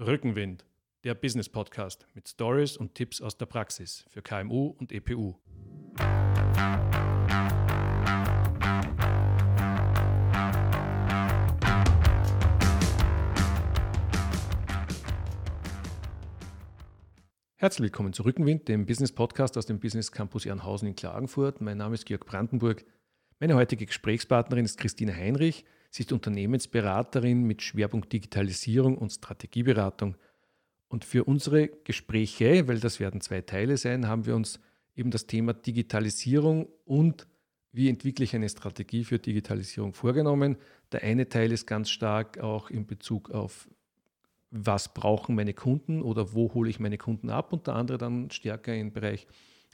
Rückenwind, der Business Podcast mit Stories und Tipps aus der Praxis für KMU und EPU. Herzlich willkommen zu Rückenwind, dem Business Podcast aus dem Business Campus Ehrenhausen in Klagenfurt. Mein Name ist Georg Brandenburg. Meine heutige Gesprächspartnerin ist Christine Heinrich. Sie ist Unternehmensberaterin mit Schwerpunkt Digitalisierung und Strategieberatung. Und für unsere Gespräche, weil das werden zwei Teile sein, haben wir uns eben das Thema Digitalisierung und wie entwickle ich eine Strategie für Digitalisierung vorgenommen. Der eine Teil ist ganz stark auch in Bezug auf, was brauchen meine Kunden oder wo hole ich meine Kunden ab und der andere dann stärker im Bereich,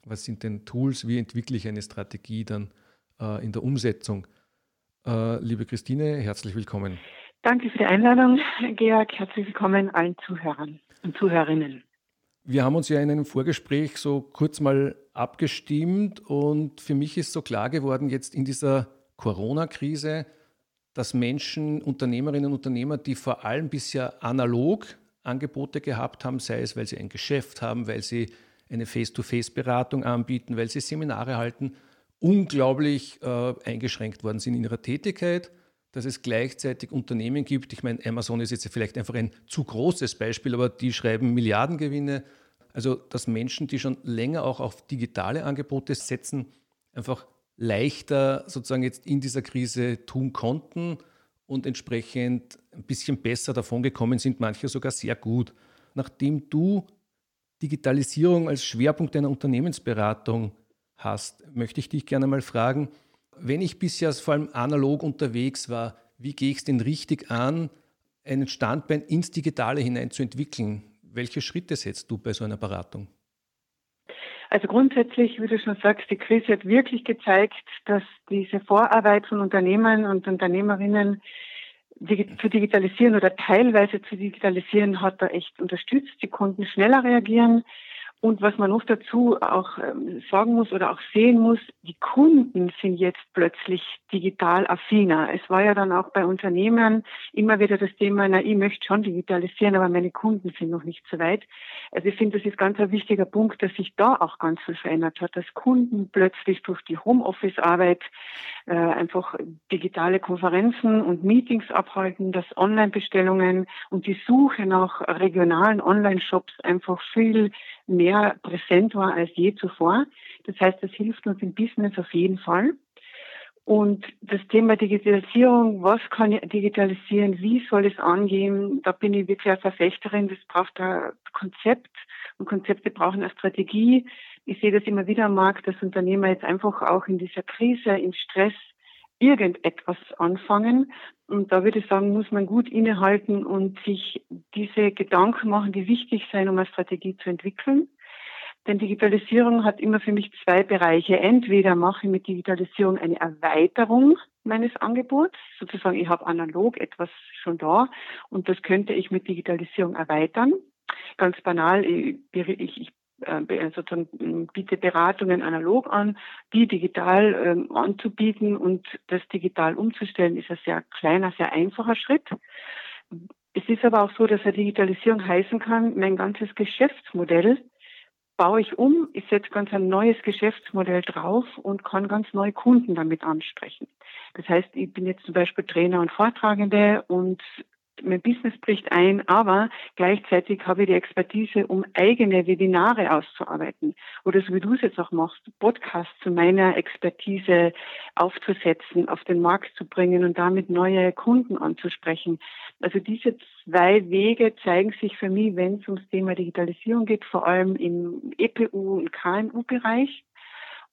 was sind denn Tools, wie entwickle ich eine Strategie dann äh, in der Umsetzung. Äh, liebe Christine, herzlich willkommen. Danke für die Einladung, Georg. Herzlich willkommen allen Zuhörern und Zuhörerinnen. Wir haben uns ja in einem Vorgespräch so kurz mal abgestimmt und für mich ist so klar geworden, jetzt in dieser Corona-Krise, dass Menschen, Unternehmerinnen und Unternehmer, die vor allem bisher analog Angebote gehabt haben, sei es, weil sie ein Geschäft haben, weil sie eine Face-to-Face-Beratung anbieten, weil sie Seminare halten, unglaublich äh, eingeschränkt worden sind in ihrer Tätigkeit, dass es gleichzeitig Unternehmen gibt, ich meine, Amazon ist jetzt vielleicht einfach ein zu großes Beispiel, aber die schreiben Milliardengewinne. Also, dass Menschen, die schon länger auch auf digitale Angebote setzen, einfach leichter sozusagen jetzt in dieser Krise tun konnten und entsprechend ein bisschen besser davon gekommen sind, manche sogar sehr gut. Nachdem du Digitalisierung als Schwerpunkt deiner Unternehmensberatung hast, möchte ich dich gerne mal fragen, wenn ich bisher vor allem analog unterwegs war, wie gehe ich es denn richtig an, einen Standbein ins Digitale hinein zu entwickeln? Welche Schritte setzt du bei so einer Beratung? Also grundsätzlich, wie du schon sagst, die Krise hat wirklich gezeigt, dass diese Vorarbeit von Unternehmen und Unternehmerinnen zu digitalisieren oder teilweise zu digitalisieren, hat da echt unterstützt. Sie konnten schneller reagieren. Und was man noch dazu auch ähm, sagen muss oder auch sehen muss, die Kunden sind jetzt plötzlich digital affiner. Es war ja dann auch bei Unternehmen immer wieder das Thema, na, ich möchte schon digitalisieren, aber meine Kunden sind noch nicht so weit. Also ich finde, das ist ganz ein wichtiger Punkt, dass sich da auch ganz viel verändert hat, dass Kunden plötzlich durch die Homeoffice-Arbeit äh, einfach digitale Konferenzen und Meetings abhalten, dass Online-Bestellungen und die Suche nach regionalen Online-Shops einfach viel mehr präsent war als je zuvor. Das heißt, das hilft uns im Business auf jeden Fall. Und das Thema Digitalisierung, was kann ich digitalisieren, wie soll es angehen, da bin ich wirklich eine Verfechterin, das braucht ein Konzept und Konzepte brauchen eine Strategie. Ich sehe das immer wieder am Markt, dass Unternehmer jetzt einfach auch in dieser Krise, im Stress irgendetwas anfangen. Und da würde ich sagen, muss man gut innehalten und sich diese Gedanken machen, die wichtig sein, um eine Strategie zu entwickeln. Denn Digitalisierung hat immer für mich zwei Bereiche. Entweder mache ich mit Digitalisierung eine Erweiterung meines Angebots, sozusagen ich habe analog etwas schon da und das könnte ich mit Digitalisierung erweitern. Ganz banal, ich, ich, äh, sozusagen biete Beratungen analog an, die digital ähm, anzubieten und das digital umzustellen, ist ein sehr kleiner, sehr einfacher Schritt. Es ist aber auch so, dass eine Digitalisierung heißen kann, mein ganzes Geschäftsmodell baue ich um, ich setze ganz ein neues Geschäftsmodell drauf und kann ganz neue Kunden damit ansprechen. Das heißt, ich bin jetzt zum Beispiel Trainer und Vortragende und mein Business bricht ein, aber gleichzeitig habe ich die Expertise, um eigene Webinare auszuarbeiten oder so wie du es jetzt auch machst, Podcasts zu meiner Expertise aufzusetzen, auf den Markt zu bringen und damit neue Kunden anzusprechen. Also diese zwei Wege zeigen sich für mich, wenn es ums Thema Digitalisierung geht, vor allem im EPU und KMU-Bereich.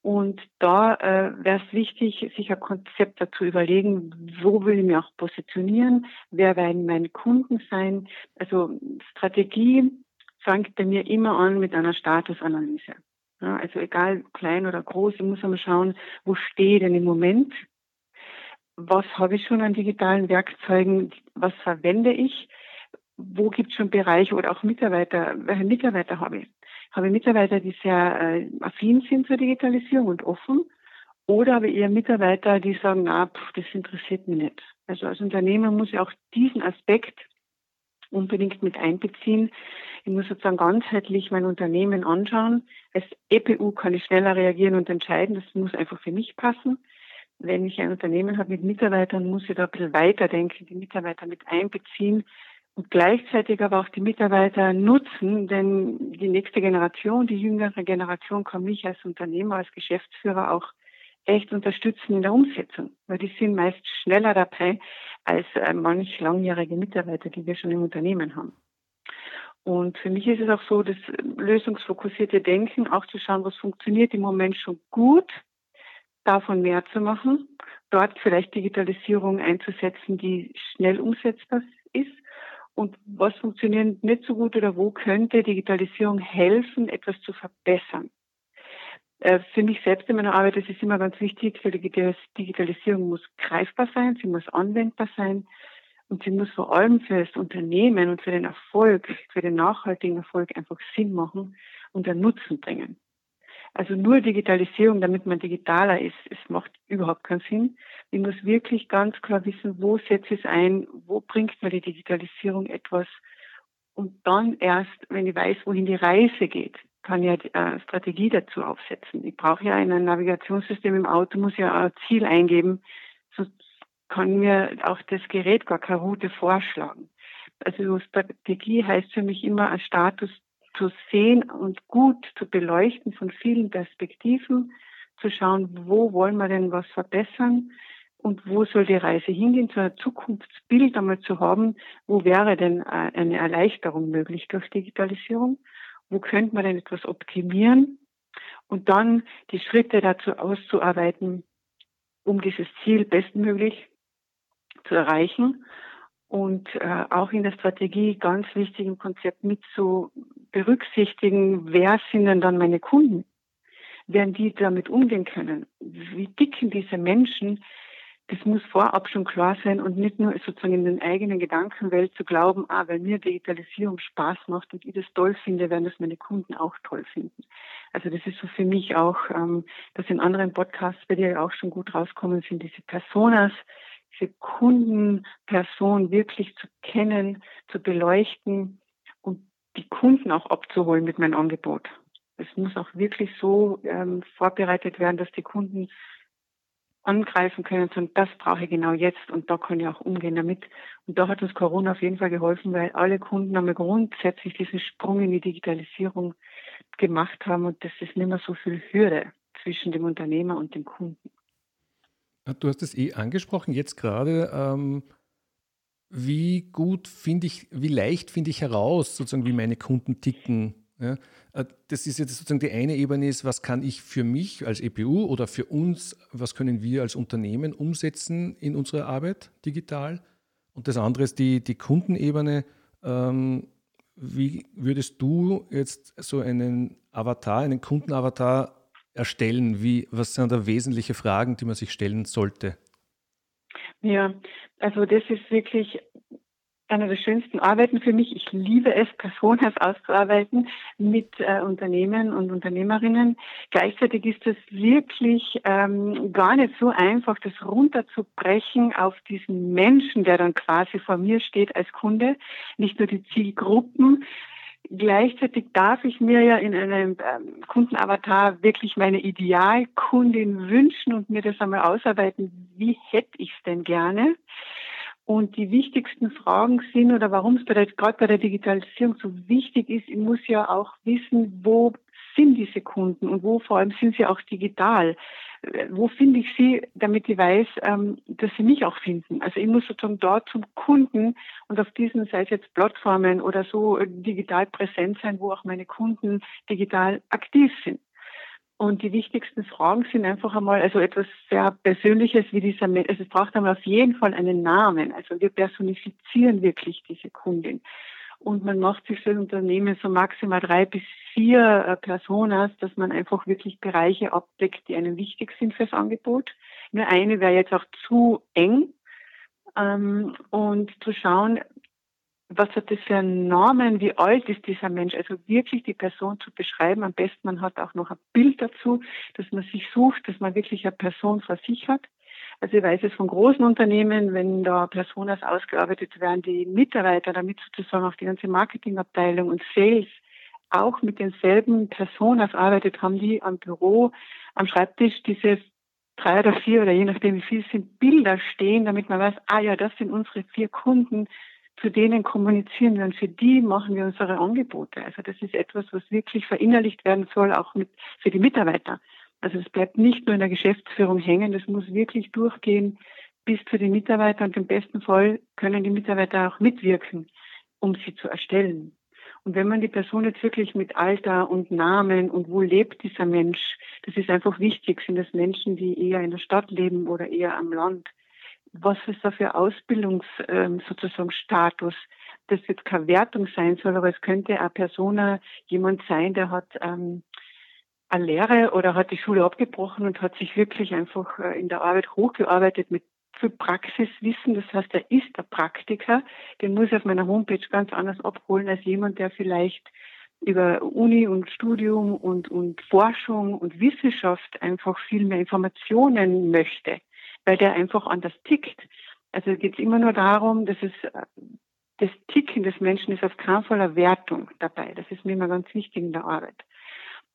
Und da äh, wäre es wichtig, sich ein Konzept dazu überlegen, wo will ich mich auch positionieren, wer werden meine Kunden sein. Also Strategie fängt bei mir immer an mit einer Statusanalyse. Ja, also egal klein oder groß, ich muss einmal schauen, wo stehe ich denn im Moment, was habe ich schon an digitalen Werkzeugen, was verwende ich, wo gibt es schon Bereiche oder auch Mitarbeiter, welche Mitarbeiter habe ich habe Mitarbeiter, die sehr äh, affin sind zur Digitalisierung und offen. Oder habe eher Mitarbeiter, die sagen, na, pff, das interessiert mich nicht. Also als Unternehmer muss ich auch diesen Aspekt unbedingt mit einbeziehen. Ich muss sozusagen ganzheitlich mein Unternehmen anschauen. Als EPU kann ich schneller reagieren und entscheiden. Das muss einfach für mich passen. Wenn ich ein Unternehmen habe mit Mitarbeitern, muss ich da ein bisschen weiterdenken, die Mitarbeiter mit einbeziehen und gleichzeitig aber auch die Mitarbeiter nutzen, denn die nächste Generation, die jüngere Generation kann mich als Unternehmer, als Geschäftsführer auch echt unterstützen in der Umsetzung, weil die sind meist schneller dabei als äh, manch langjährige Mitarbeiter, die wir schon im Unternehmen haben. Und für mich ist es auch so, das lösungsfokussierte Denken, auch zu schauen, was funktioniert im Moment schon gut, davon mehr zu machen, dort vielleicht Digitalisierung einzusetzen, die schnell umsetzbar ist und was funktioniert nicht so gut oder wo könnte Digitalisierung helfen, etwas zu verbessern. Äh, für mich selbst in meiner Arbeit ist es immer ganz wichtig, für die Digitalisierung muss greifbar sein, sie muss anwendbar sein und sie muss vor allem für das Unternehmen und für den Erfolg, für den nachhaltigen Erfolg einfach Sinn machen und einen Nutzen bringen. Also nur Digitalisierung, damit man digitaler ist, es macht überhaupt keinen Sinn. Ich muss wirklich ganz klar wissen, wo setze ich es ein, wo bringt mir die Digitalisierung etwas. Und dann erst, wenn ich weiß, wohin die Reise geht, kann ja eine äh, Strategie dazu aufsetzen. Ich brauche ja in einem Navigationssystem im Auto, muss ja ein Ziel eingeben, sonst kann mir auch das Gerät gar keine Route vorschlagen. Also Strategie heißt für mich immer, einen Status zu sehen und gut zu beleuchten von vielen Perspektiven, zu schauen, wo wollen wir denn was verbessern und wo soll die Reise hingehen, zu einem Zukunftsbild einmal zu haben, wo wäre denn äh, eine Erleichterung möglich durch Digitalisierung? Wo könnte man denn etwas optimieren? Und dann die Schritte dazu auszuarbeiten, um dieses Ziel bestmöglich zu erreichen und äh, auch in der Strategie ganz wichtig im Konzept mit zu berücksichtigen, wer sind denn dann meine Kunden? Werden die damit umgehen können? Wie dicken diese Menschen? das muss vorab schon klar sein und nicht nur sozusagen in den eigenen Gedankenwelt zu glauben, ah, weil mir Digitalisierung Spaß macht und ich das toll finde, werden das meine Kunden auch toll finden. Also das ist so für mich auch, ähm, dass in anderen Podcasts bei dir auch schon gut rauskommen sind, diese Personas, diese Kundenperson wirklich zu kennen, zu beleuchten und die Kunden auch abzuholen mit meinem Angebot. Es muss auch wirklich so ähm, vorbereitet werden, dass die Kunden angreifen können, sondern das brauche ich genau jetzt und da kann ich auch umgehen damit. Und da hat uns Corona auf jeden Fall geholfen, weil alle Kunden einmal grundsätzlich diesen Sprung in die Digitalisierung gemacht haben und das ist nicht mehr so viel Hürde zwischen dem Unternehmer und dem Kunden. Du hast es eh angesprochen, jetzt gerade. Ähm, wie gut finde ich, wie leicht finde ich heraus, sozusagen, wie meine Kunden ticken? Ja, äh, das ist jetzt sozusagen die eine Ebene ist, was kann ich für mich als EPU oder für uns, was können wir als Unternehmen umsetzen in unserer Arbeit digital? Und das andere ist die, die Kundenebene. Ähm, wie würdest du jetzt so einen Avatar, einen Kundenavatar erstellen? Wie, was sind da wesentliche Fragen, die man sich stellen sollte? Ja, also das ist wirklich einer der schönsten Arbeiten für mich. Ich liebe es, Personas auszuarbeiten mit äh, Unternehmen und Unternehmerinnen. Gleichzeitig ist es wirklich ähm, gar nicht so einfach, das runterzubrechen auf diesen Menschen, der dann quasi vor mir steht als Kunde, nicht nur die Zielgruppen. Gleichzeitig darf ich mir ja in einem ähm, Kundenavatar wirklich meine Idealkundin wünschen und mir das einmal ausarbeiten, wie hätte ich es denn gerne. Und die wichtigsten Fragen sind oder warum es gerade bei der Digitalisierung so wichtig ist, ich muss ja auch wissen, wo sind diese Kunden und wo vor allem sind sie auch digital. Wo finde ich sie, damit ich weiß, ähm, dass sie mich auch finden? Also ich muss sozusagen dort zum Kunden und auf diesen, sei es jetzt Plattformen oder so, äh, digital präsent sein, wo auch meine Kunden digital aktiv sind. Und die wichtigsten Fragen sind einfach einmal, also etwas sehr Persönliches wie dieser Mensch. Also es braucht einmal auf jeden Fall einen Namen. Also wir personifizieren wirklich diese Kundin. Und man macht sich für ein Unternehmen so maximal drei bis vier äh, Personas, dass man einfach wirklich Bereiche abdeckt, die einem wichtig sind fürs Angebot. Nur eine wäre jetzt auch zu eng. Ähm, und zu schauen, was hat das für einen Namen, wie alt ist dieser Mensch, also wirklich die Person zu beschreiben. Am besten man hat auch noch ein Bild dazu, dass man sich sucht, dass man wirklich eine Person vor sich hat. Also ich weiß es von großen Unternehmen, wenn da Personas ausgearbeitet werden, die Mitarbeiter, damit sozusagen auch die ganze Marketingabteilung und Sales auch mit denselben Personas arbeitet, haben die am Büro, am Schreibtisch diese drei oder vier oder je nachdem wie viel sind Bilder stehen, damit man weiß, ah ja, das sind unsere vier Kunden, zu denen kommunizieren wir und für die machen wir unsere Angebote. Also das ist etwas, was wirklich verinnerlicht werden soll, auch mit, für die Mitarbeiter. Also es bleibt nicht nur in der Geschäftsführung hängen, das muss wirklich durchgehen bis zu den Mitarbeitern und im besten Fall können die Mitarbeiter auch mitwirken, um sie zu erstellen. Und wenn man die Person jetzt wirklich mit Alter und Namen und wo lebt dieser Mensch, das ist einfach wichtig. Sind das Menschen, die eher in der Stadt leben oder eher am Land? Was ist da für Ausbildungs ähm, sozusagen Status? Das jetzt keine Wertung sein soll, aber es könnte eine Person, jemand sein, der hat ähm, eine Lehre oder hat die Schule abgebrochen und hat sich wirklich einfach äh, in der Arbeit hochgearbeitet mit viel Praxiswissen. Das heißt, er ist der Praktiker. Den muss ich auf meiner Homepage ganz anders abholen als jemand, der vielleicht über Uni und Studium und, und Forschung und Wissenschaft einfach viel mehr Informationen möchte, weil der einfach anders tickt. Also geht es immer nur darum, dass es äh, das Ticken des Menschen ist auf keinen Fall eine Wertung dabei. Das ist mir immer ganz wichtig in der Arbeit.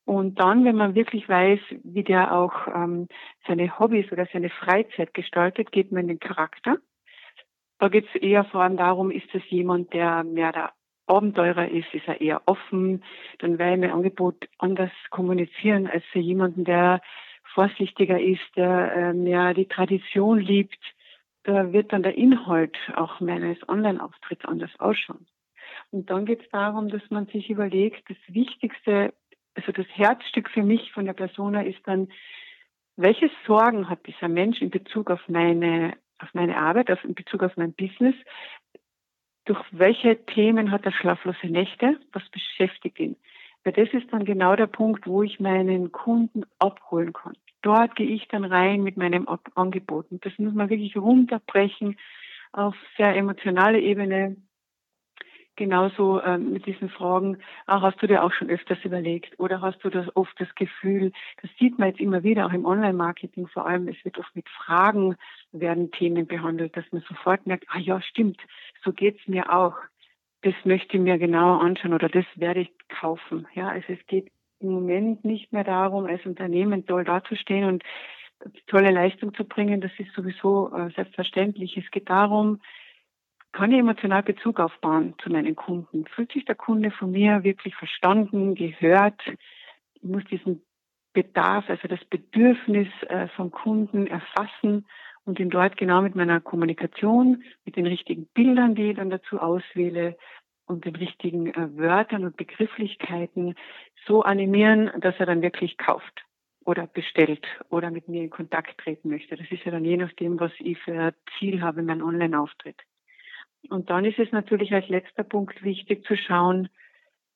Und dann, wenn man wirklich weiß, wie der auch ähm, seine Hobbys oder seine Freizeit gestaltet, geht man in den Charakter. Da geht es eher vor allem darum, ist das jemand, der mehr der Abenteurer ist, ist er eher offen, dann werde ich mein Angebot anders kommunizieren als für jemanden, der vorsichtiger ist, der äh, mehr die Tradition liebt. Da wird dann der Inhalt auch meines Online-Auftritts anders ausschauen. Und dann geht es darum, dass man sich überlegt, das Wichtigste also das Herzstück für mich von der Persona ist dann, welche Sorgen hat dieser Mensch in Bezug auf meine, auf meine Arbeit, auf, in Bezug auf mein Business? Durch welche Themen hat er schlaflose Nächte? Was beschäftigt ihn? Weil das ist dann genau der Punkt, wo ich meinen Kunden abholen kann. Dort gehe ich dann rein mit meinem Angebot. Und das muss man wirklich runterbrechen auf sehr emotionale Ebene, genauso ähm, mit diesen Fragen, ah, hast du dir auch schon öfters überlegt oder hast du das oft das Gefühl, das sieht man jetzt immer wieder auch im Online-Marketing vor allem, es wird oft mit Fragen werden Themen behandelt, dass man sofort merkt, ah ja, stimmt, so geht's mir auch. Das möchte ich mir genauer anschauen oder das werde ich kaufen. Ja, also es geht im Moment nicht mehr darum, als Unternehmen toll dazustehen und tolle Leistung zu bringen. Das ist sowieso äh, selbstverständlich. Es geht darum, kann ich emotional Bezug aufbauen zu meinen Kunden? Fühlt sich der Kunde von mir wirklich verstanden, gehört? Ich muss diesen Bedarf, also das Bedürfnis äh, vom Kunden erfassen und ihn dort genau mit meiner Kommunikation, mit den richtigen Bildern, die ich dann dazu auswähle und den richtigen äh, Wörtern und Begrifflichkeiten so animieren, dass er dann wirklich kauft oder bestellt oder mit mir in Kontakt treten möchte. Das ist ja dann je nachdem, was ich für ein Ziel habe in meinem Online-Auftritt. Und dann ist es natürlich als letzter Punkt wichtig zu schauen,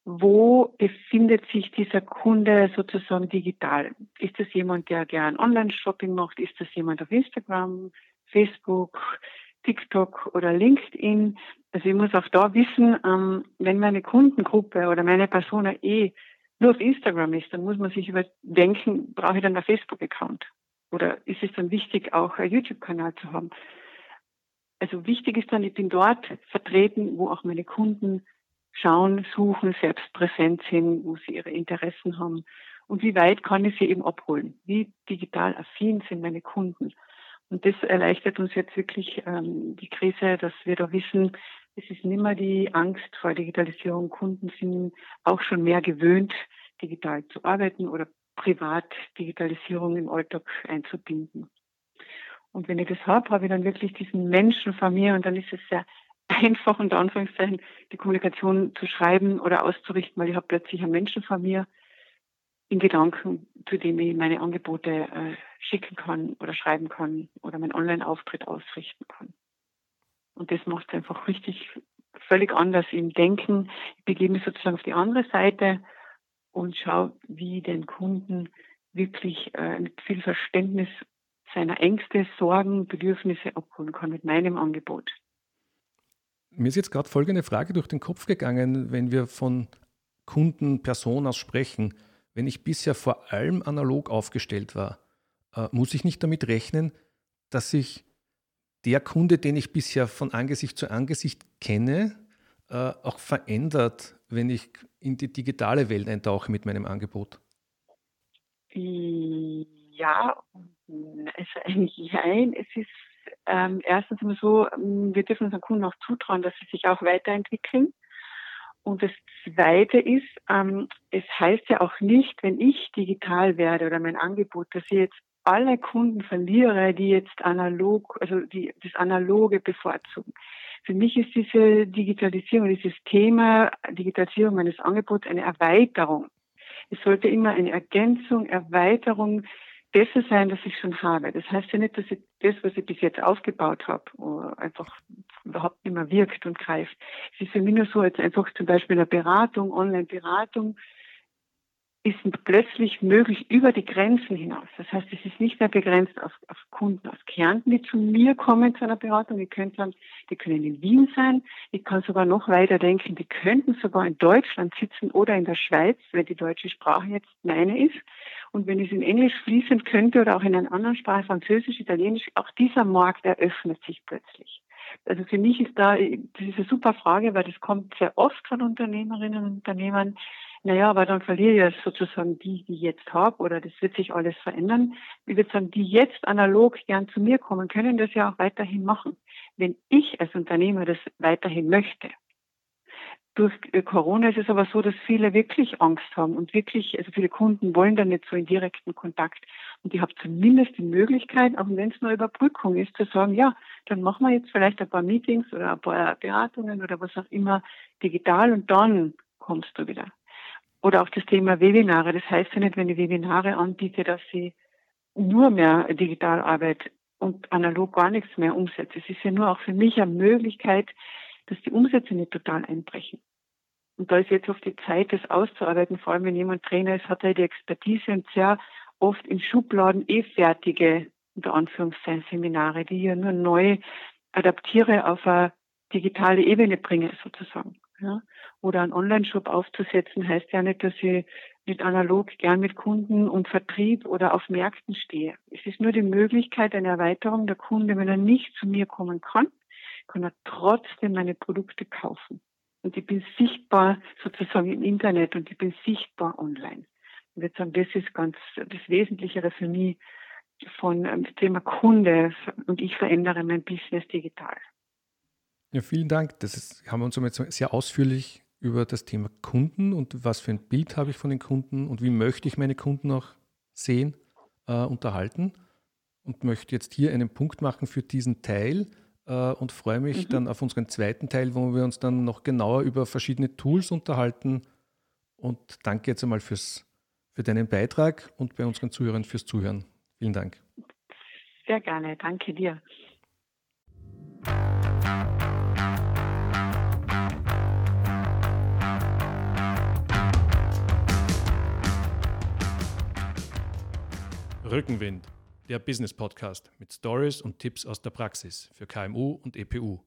wo befindet sich dieser Kunde sozusagen digital? Ist das jemand, der gern Online-Shopping macht? Ist das jemand auf Instagram, Facebook, TikTok oder LinkedIn? Also ich muss auch da wissen, ähm, wenn meine Kundengruppe oder meine Person eh nur auf Instagram ist, dann muss man sich überdenken, brauche ich dann einen Facebook-Account? Oder ist es dann wichtig, auch einen YouTube-Kanal zu haben? Also wichtig ist dann, ich bin dort vertreten, wo auch meine Kunden schauen, suchen, selbst präsent sind, wo sie ihre Interessen haben. Und wie weit kann ich sie eben abholen? Wie digital affin sind meine Kunden? Und das erleichtert uns jetzt wirklich ähm, die Krise, dass wir da wissen, es ist nicht mehr die Angst vor Digitalisierung. Kunden sind auch schon mehr gewöhnt, digital zu arbeiten oder privat Digitalisierung im Alltag einzubinden. Und wenn ich das habe, habe ich dann wirklich diesen Menschen vor mir und dann ist es sehr einfach, unter Anführungszeichen, die Kommunikation zu schreiben oder auszurichten, weil ich habe plötzlich einen Menschen vor mir in Gedanken, zu dem ich meine Angebote äh, schicken kann oder schreiben kann oder meinen Online-Auftritt ausrichten kann. Und das macht es einfach richtig völlig anders im Denken. Ich begebe mich sozusagen auf die andere Seite und schaue, wie den Kunden wirklich äh, mit viel Verständnis seiner Ängste, Sorgen, Bedürfnisse abholen kann mit meinem Angebot. Mir ist jetzt gerade folgende Frage durch den Kopf gegangen, wenn wir von Kunden, Personas sprechen. Wenn ich bisher vor allem analog aufgestellt war, äh, muss ich nicht damit rechnen, dass sich der Kunde, den ich bisher von Angesicht zu Angesicht kenne, äh, auch verändert, wenn ich in die digitale Welt eintauche mit meinem Angebot? Ja, also nein. Es ist ähm, erstens immer so, ähm, wir dürfen unseren Kunden auch zutrauen, dass sie sich auch weiterentwickeln. Und das Zweite ist, ähm, es heißt ja auch nicht, wenn ich digital werde oder mein Angebot, dass ich jetzt alle Kunden verliere, die jetzt analog, also die das Analoge bevorzugen. Für mich ist diese Digitalisierung, dieses Thema Digitalisierung meines Angebots eine Erweiterung. Es sollte immer eine Ergänzung, Erweiterung besser sein, das ich schon habe. Das heißt ja nicht, dass ich das, was ich bis jetzt aufgebaut habe, einfach überhaupt nicht mehr wirkt und greift. Es ist für mich nur so, als einfach zum Beispiel eine Beratung, Online-Beratung, ist plötzlich möglich über die Grenzen hinaus. Das heißt, es ist nicht mehr begrenzt auf, auf, Kunden aus Kärnten, die zu mir kommen zu einer Beratung. Die können, dann, die können in Wien sein. Ich kann sogar noch weiter denken, die könnten sogar in Deutschland sitzen oder in der Schweiz, wenn die deutsche Sprache jetzt meine ist. Und wenn es in Englisch fließen könnte oder auch in einer anderen Sprache, Französisch, Italienisch, auch dieser Markt eröffnet sich plötzlich. Also für mich ist da, das ist eine super Frage, weil das kommt sehr oft von Unternehmerinnen und Unternehmern naja, aber dann verliere ich sozusagen die, die ich jetzt habe, oder das wird sich alles verändern. Ich würde sagen, die jetzt analog gern zu mir kommen, können das ja auch weiterhin machen, wenn ich als Unternehmer das weiterhin möchte. Durch äh, Corona ist es aber so, dass viele wirklich Angst haben und wirklich, also viele Kunden wollen dann nicht so in direkten Kontakt. Und ich habe zumindest die Möglichkeit, auch wenn es nur Überbrückung ist, zu sagen, ja, dann machen wir jetzt vielleicht ein paar Meetings oder ein paar Beratungen oder was auch immer digital und dann kommst du wieder. Oder auch das Thema Webinare. Das heißt ja nicht, wenn ich Webinare anbiete, dass ich nur mehr digital arbeite und analog gar nichts mehr umsetze. Es ist ja nur auch für mich eine Möglichkeit, dass die Umsätze nicht total einbrechen. Und da ist jetzt oft die Zeit, das auszuarbeiten, vor allem wenn jemand Trainer ist, hat er die Expertise und sehr oft in Schubladen eh fertige, unter Anführungszeichen, Seminare, die ich ja nur neu adaptiere auf eine digitale Ebene bringe, sozusagen. Ja? Oder einen Online-Shop aufzusetzen, heißt ja nicht, dass ich nicht analog gern mit Kunden und Vertrieb oder auf Märkten stehe. Es ist nur die Möglichkeit eine Erweiterung. Der Kunde, wenn er nicht zu mir kommen kann, kann er trotzdem meine Produkte kaufen. Und ich bin sichtbar sozusagen im Internet und ich bin sichtbar online. Ich würde sagen, das ist ganz das Wesentlichere für mich von dem Thema Kunde und ich verändere mein Business digital. Ja, vielen Dank. Das ist, haben wir uns jetzt sehr ausführlich über das Thema Kunden und was für ein Bild habe ich von den Kunden und wie möchte ich meine Kunden auch sehen, äh, unterhalten und möchte jetzt hier einen Punkt machen für diesen Teil äh, und freue mich mhm. dann auf unseren zweiten Teil, wo wir uns dann noch genauer über verschiedene Tools unterhalten. Und danke jetzt einmal fürs, für deinen Beitrag und bei unseren Zuhörern fürs Zuhören. Vielen Dank. Sehr gerne, danke dir. Rückenwind, der Business Podcast mit Stories und Tipps aus der Praxis für KMU und EPU.